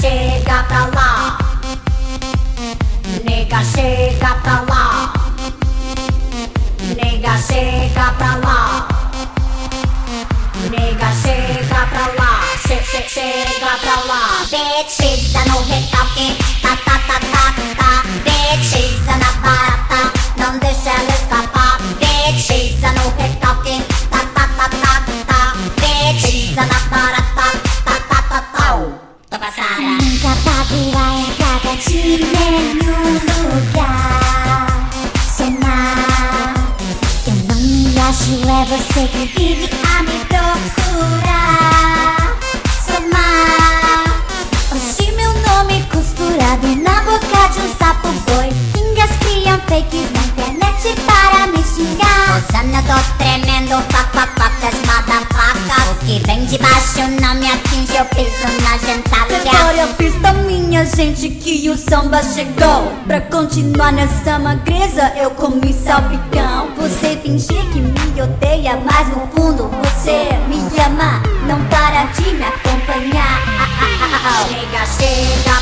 shit got the me acho, é você que vive a me procurar. Somar, hoje meu nome costurado na boca de um sapo boi. Pingas criam fakes na internet para me xingar. Rosana, eu tô de baixo não me atinge, eu piso na gentalha. Prepare a pista, minha gente, que o samba chegou. Pra continuar nessa magreza, eu comi salpicão. Você fingir que me odeia, mas no fundo você me ama. Não para de me acompanhar. Ah, ah, ah. Nega, chega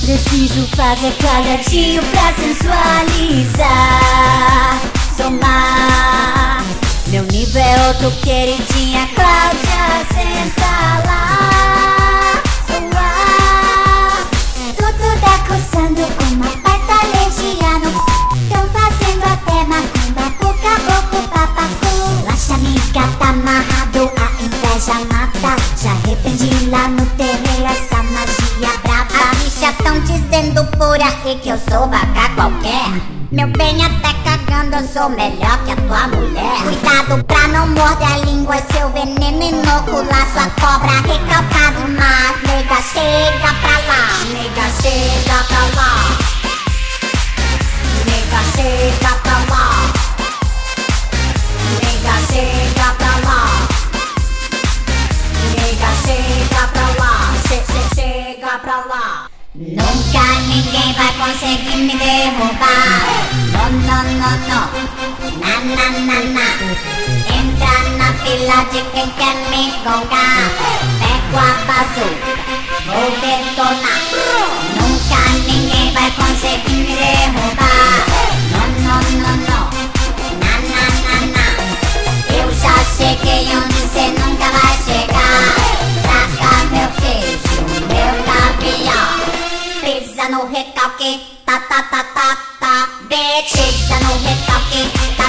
Preciso fazer quadradinho pra sensualizar. Somar. Meu nível é outro, queridinha Cláudia, senta que eu sou vaca qualquer. Meu bem, até cagando, eu sou melhor que a tua mulher. Cuidado pra não morder a língua, seu veneno inocular sua cobra recalcado. Mas, nega, chega pra lá. Nega, chega pra lá. Nega, chega pra lá. Nega, chega pra lá. Nega, chega pra lá. Che, che, chega pra lá. Nunca ninguém vai conseguir me derrubar. No, no, no, no. Na, na, na, na. Entra na fila de quem quer me gongar. Pego a bazuca, vou detonar. Nunca ninguém vai conseguir me derrubar. talking, ta ta ta ta ta. Bitches, I know we're talking.